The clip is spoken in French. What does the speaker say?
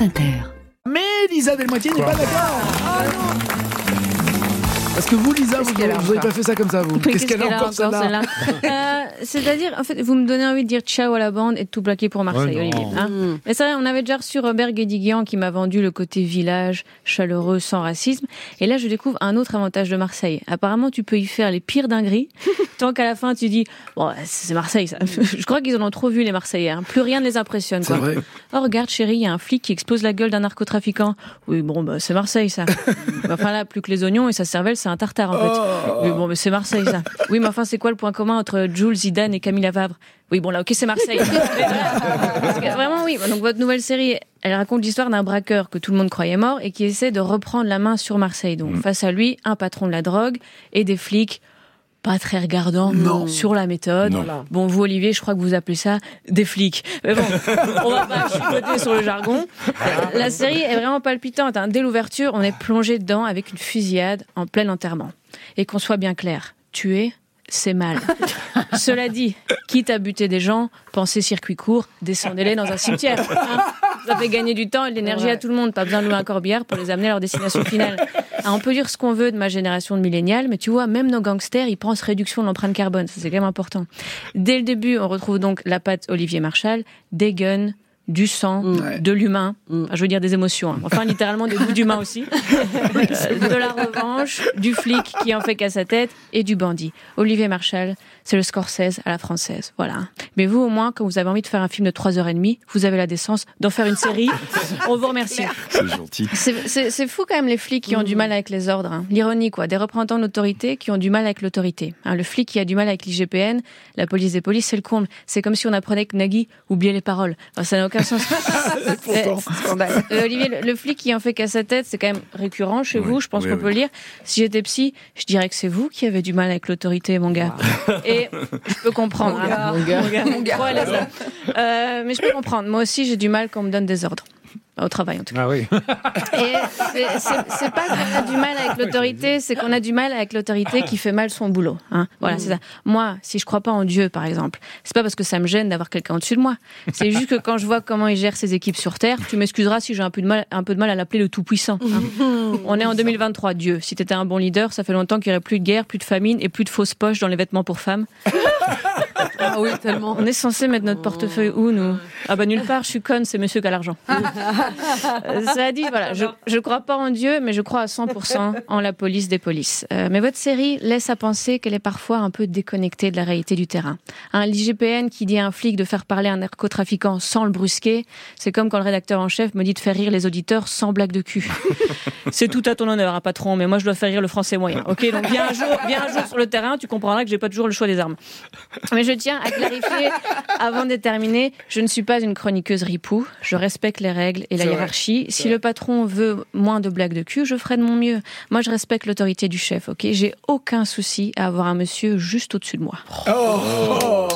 France Inter. Mais Lisa Delmoitier n'est pas d'accord. Ah non Parce que vous, Lisa, vous n'avez pas fait ça comme ça, vous. Qu'est-ce qu'elle a encore, celle-là Euh, C'est-à-dire, en fait, vous me donnez envie de dire ciao à la bande et de tout plaquer pour Marseille. Olivier. hein. Mm. Mais c'est vrai, on avait déjà reçu Robert Guédiguian qui m'a vendu le côté village, chaleureux, sans racisme. Et là, je découvre un autre avantage de Marseille. Apparemment, tu peux y faire les pires dingueries, tant qu'à la fin, tu dis, bon, c'est Marseille, ça. Je crois qu'ils en ont trop vu, les Marseillais. hein. Plus rien ne les impressionne, C'est quoi. vrai. Oh, regarde, chérie, il y a un flic qui explose la gueule d'un narcotrafiquant. Oui, bon, bah, c'est Marseille, ça. enfin, là, plus que les oignons et sa cervelle, c'est un tartare, en fait. Oui, bon, mais c'est Marseille, ça. Oui, mais enfin, c'est quoi le point commun entre Jules Zidane et Camille Favre Oui, bon, là, ok, c'est Marseille. Que Vraiment, oui. Donc, votre nouvelle série, elle raconte l'histoire d'un braqueur que tout le monde croyait mort et qui essaie de reprendre la main sur Marseille. Donc, face à lui, un patron de la drogue et des flics pas très regardants Non. sur la méthode. Non. Bon, vous, Olivier, je crois que vous appelez ça des flics. Mais bon, on va pas chipoter sur le jargon. La série est vraiment palpitante. hein. Dès l'ouverture, on est plongé dedans avec une fusillade en plein enterrement. Et qu'on soit bien clair, tuer, c'est mal. Cela dit, quitte à buter des gens, pensez circuit court, descendez-les dans un cimetière. hein. Ça fait gagner du temps et de l'énergie à tout le monde. Pas besoin de louer un corbillard pour les amener à leur destination finale. Ah, on peut dire ce qu'on veut de ma génération de millénials, mais tu vois, même nos gangsters, ils pensent réduction de l'empreinte carbone. Ça, c'est quand même important. Dès le début, on retrouve donc la patte Olivier Marchal, des guns, du sang, Ouais. de l'humain, Mm. Enfin, je veux dire des émotions, hein. enfin littéralement des bouts d'humain aussi, Euh, de la revanche, du flic qui en fait qu'à sa tête et du bandit. Olivier Marchal, c'est le Scorsese à la française, voilà. Mais vous au moins, quand vous avez envie de faire un film de 3h30, vous avez la décence d'en faire une série. On vous remercie. C'est gentil. C'est- fou quand même les flics qui ont du mal avec les ordres. hein. L'ironie quoi, des représentants d'autorité qui ont du mal avec l'autorité. Hein, le flic qui a du mal avec l'IGPN, la police des polices, c'est le comble. C'est comme si on apprenait que Nagui oubliait les paroles. Enfin, ça n'a aucun sens. Pourtant. Scandale. Euh, Olivier, le, le flic qui en fait qu'à sa tête, c'est quand même récurrent chez vous, je pense qu'on ouais. peut le dire. Si j'étais psy, je dirais que c'est vous qui avez du mal avec l'autorité, mon gars. Et je peux comprendre. Mon gars, hein. mon gars, Mon gars. mon gars. Trop à l'aise, là. Euh, mais je peux comprendre. Moi aussi, j'ai du mal quand on me donne des ordres. Au travail, en tout cas. Ah oui. Et c'est- pas qu'on a du mal avec l'autorité, c'est qu'on a du mal avec l'autorité qui fait mal son boulot. Hein. Voilà, c'est ça. Moi, si je crois pas en Dieu, par exemple, c'est pas parce que ça me gêne d'avoir quelqu'un au-dessus de moi. C'est juste que quand je vois comment il gère ses équipes sur Terre, tu m'excuseras si j'ai un peu de mal, un peu de mal à l'appeler le Tout-Puissant. hein. On est en 2023, Dieu. Si t'étais un bon leader, ça fait longtemps qu'il y aurait plus de guerre, plus de famine et plus de fausses poches dans les vêtements pour femmes. Ah oui, tellement. On est censé mettre notre portefeuille où, nous? Ah bah nulle part, je suis conne, c'est monsieur qui a l'argent. Euh, Ça dit, voilà, je, je crois pas en Dieu, mais je crois à 100% en la police des polices. Euh, mais votre série laisse à penser qu'elle est parfois un peu déconnectée de la réalité du terrain. Un l'IGPN qui dit à un flic de faire parler un narcotrafiquant sans le brusquer, c'est comme quand le rédacteur en chef me dit de faire rire les auditeurs sans blague de cul. c'est tout à ton honneur, hein, patron, mais moi je dois faire rire le français moyen. Ok, donc viens un jour, viens un jour sur le terrain, tu comprendras que j'ai pas toujours le choix des armes. Mais je tiens à clarifier, avant de terminer, je ne suis pas une chroniqueuse ripou. Je respecte les règles et la hiérarchie. Si le patron veut moins de blagues de cul, je ferai de mon mieux. Moi, je respecte l'autorité du chef, ok? J'ai aucun souci à avoir un monsieur juste au-dessus de moi. Oh.